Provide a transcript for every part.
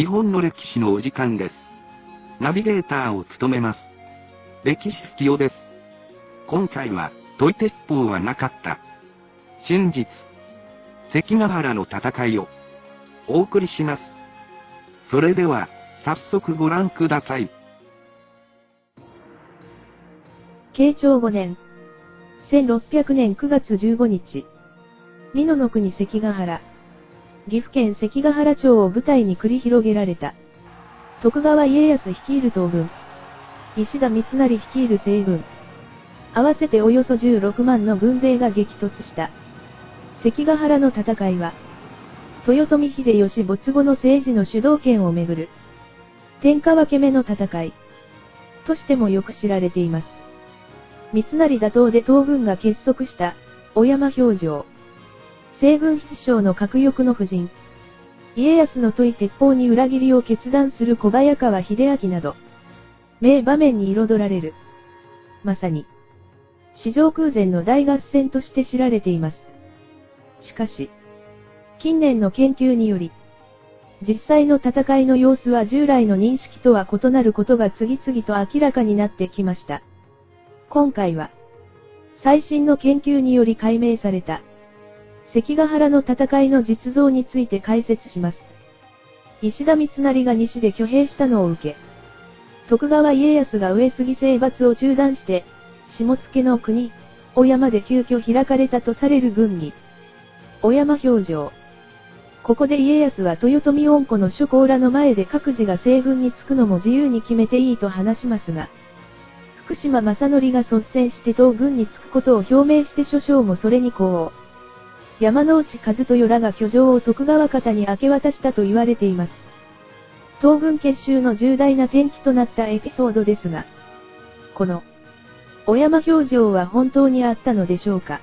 日本の歴史のお時間です。ナビゲーターを務めます。歴史好きよです。今回は、トイ鉄砲はなかった。真実。関ヶ原の戦いを、お送りします。それでは、早速ご覧ください。慶長5年。1600年9月15日。美濃の国関ヶ原。岐阜県関ヶ原町を舞台に繰り広げられた。徳川家康率いる東軍。石田三成率いる西軍。合わせておよそ16万の軍勢が激突した。関ヶ原の戦いは、豊臣秀吉没後の政治の主導権をめぐる、天下分け目の戦い、としてもよく知られています。三成打倒で東軍が結束した、小山表情。西軍必勝の核翼の夫人。家康の問い鉄砲に裏切りを決断する小早川秀明など、名場面に彩られる。まさに、史上空前の大合戦として知られています。しかし、近年の研究により、実際の戦いの様子は従来の認識とは異なることが次々と明らかになってきました。今回は、最新の研究により解明された、関ヶ原の戦いの実像について解説します。石田三成が西で挙兵したのを受け、徳川家康が上杉征伐を中断して、下野の国、小山で急遽開かれたとされる軍議。小山表情。ここで家康は豊臣恩子の諸侯らの前で各自が西軍につくのも自由に決めていいと話しますが、福島正則が率先して東軍につくことを表明して諸将もそれにこう。山之内和豊らが居城を徳川方に明け渡したと言われています。東軍結集の重大な転機となったエピソードですが、この、小山表情は本当にあったのでしょうか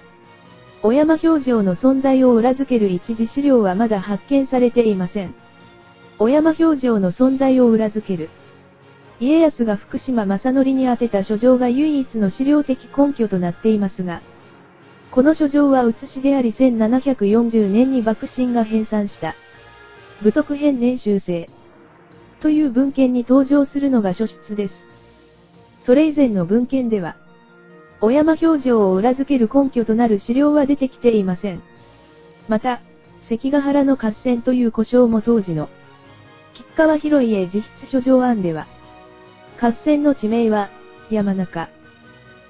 小山表情の存在を裏付ける一次資料はまだ発見されていません。小山表情の存在を裏付ける。家康が福島正則に宛てた書状が唯一の資料的根拠となっていますが、この書状は写しであり1740年に幕臣が編纂した、武徳編年修正、という文献に登場するのが書室です。それ以前の文献では、小山表情を裏付ける根拠となる資料は出てきていません。また、関ヶ原の合戦という故障も当時の、吉川広家自筆書状案では、合戦の地名は、山中。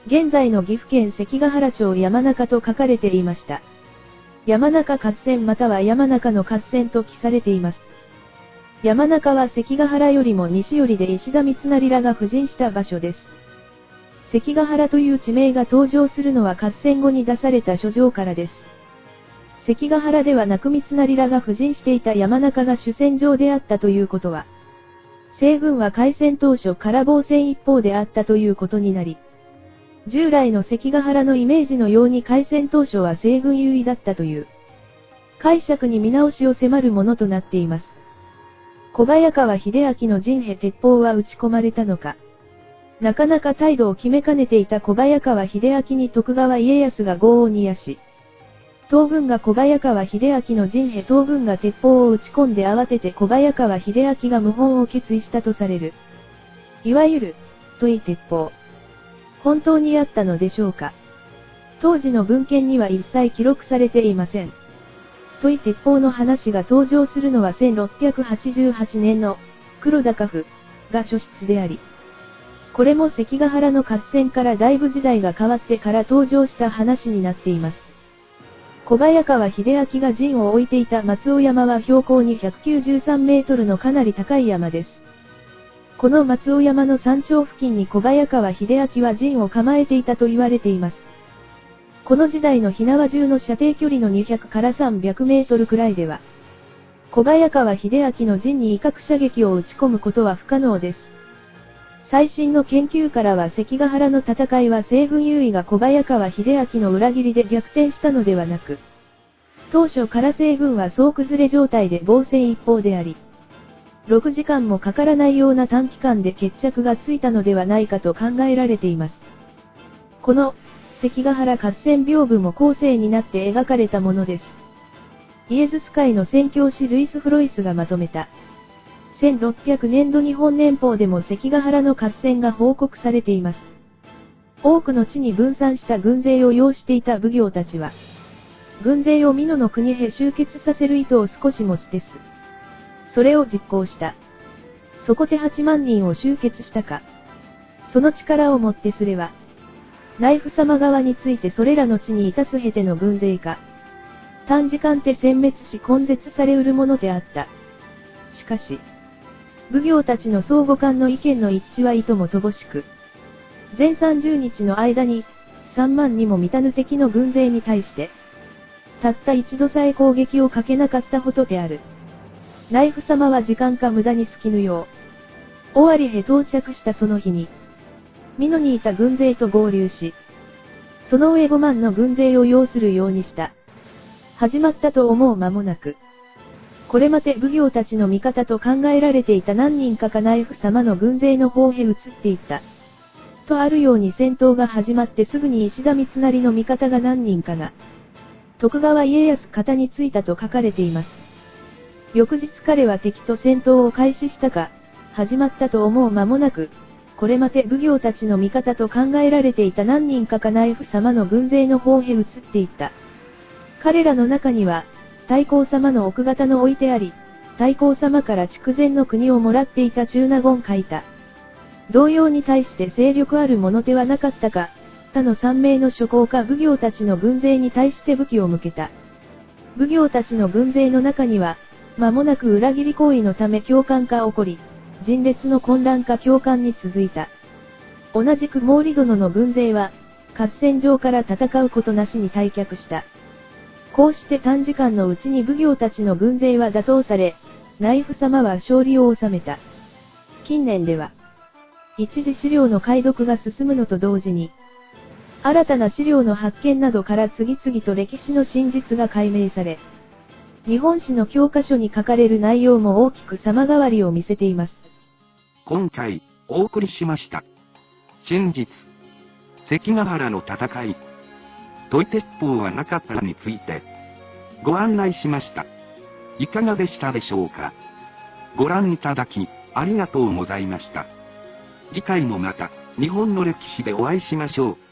現在の岐阜県関ヶ原町山中と書かれていました。山中合戦または山中の合戦と記されています。山中は関ヶ原よりも西寄りで石田三成らが布陣した場所です。関ヶ原という地名が登場するのは合戦後に出された書状からです。関ヶ原ではなく三成らが布陣していた山中が主戦場であったということは、西軍は開戦当初から防戦一方であったということになり、従来の関ヶ原のイメージのように開戦当初は西軍優位だったという、解釈に見直しを迫るものとなっています。小早川秀明の陣兵鉄砲は撃ち込まれたのか。なかなか態度を決めかねていた小早川秀明に徳川家康が業を煮やし、東軍が小早川秀明の陣兵東軍が鉄砲を撃ち込んで慌てて小早川秀明が謀反を決意したとされる。いわゆる、とい鉄砲。本当にあったのでしょうか？当時の文献には一切記録されていません。とい鉄砲の話が登場するのは1688年の黒高府が書室であり、これも関ヶ原の合戦からだいぶ時代が変わってから登場した話になっています。小早川秀明が陣を置いていた松尾山は標高293メートルのかなり高い山です。この松尾山の山頂付近に小早川秀明は陣を構えていたと言われています。この時代の火縄銃の射程距離の200から300メートルくらいでは、小早川秀明の陣に威嚇射撃を撃ち込むことは不可能です。最新の研究からは関ヶ原の戦いは西軍優位が小早川秀明の裏切りで逆転したのではなく、当初から西軍は総崩れ状態で防戦一方であり、6時間もかからないような短期間で決着がついたのではないかと考えられています。この、関ヶ原合戦屏風も後世になって描かれたものです。イエズス会の宣教師ルイス・フロイスがまとめた、1600年度日本年報でも関ヶ原の合戦が報告されています。多くの地に分散した軍勢を要していた奉行たちは、軍勢を美濃の国へ集結させる意図を少しも捨てず、それを実行した。そこで8万人を集結したか。その力をもってすれば、内府様側についてそれらの地にいたすへての軍勢か。短時間で殲滅し根絶されうるものであった。しかし、奉行たちの相互間の意見の一致はいとも乏しく、全30日の間に、3万にも満たぬ敵の軍勢に対して、たった一度さえ攻撃をかけなかったほどである。内府様は時間か無駄に好きぬよう。尾張へ到着したその日に、美濃にいた軍勢と合流し、その上5万の軍勢を要するようにした。始まったと思う間もなく、これまで奉行たちの味方と考えられていた何人かが内府様の軍勢の方へ移っていった。とあるように戦闘が始まってすぐに石田三成の味方が何人かが、徳川家康方についたと書かれています。翌日彼は敵と戦闘を開始したか、始まったと思う間もなく、これまで奉行たちの味方と考えられていた何人かが内府様の軍勢の方へ移っていった。彼らの中には、太閤様の奥方の置いてあり、太閤様から筑前の国をもらっていた中納言書いた。同様に対して勢力ある者ではなかったか、他の三名の諸侯か奉行たちの軍勢に対して武器を向けた。奉行たちの軍勢の中には、間もなく裏切り行為のため共感が起こり、人列の混乱か共感に続いた。同じく毛利殿の軍勢は、合戦場から戦うことなしに退却した。こうして短時間のうちに奉行たちの軍勢は打倒され、内府様は勝利を収めた。近年では、一時資料の解読が進むのと同時に、新たな資料の発見などから次々と歴史の真実が解明され、日本史の教科書に書かれる内容も大きく様変わりを見せています。今回、お送りしました。真実。関ヶ原の戦い。問い鉄砲はなかったについて、ご案内しました。いかがでしたでしょうかご覧いただき、ありがとうございました。次回もまた、日本の歴史でお会いしましょう。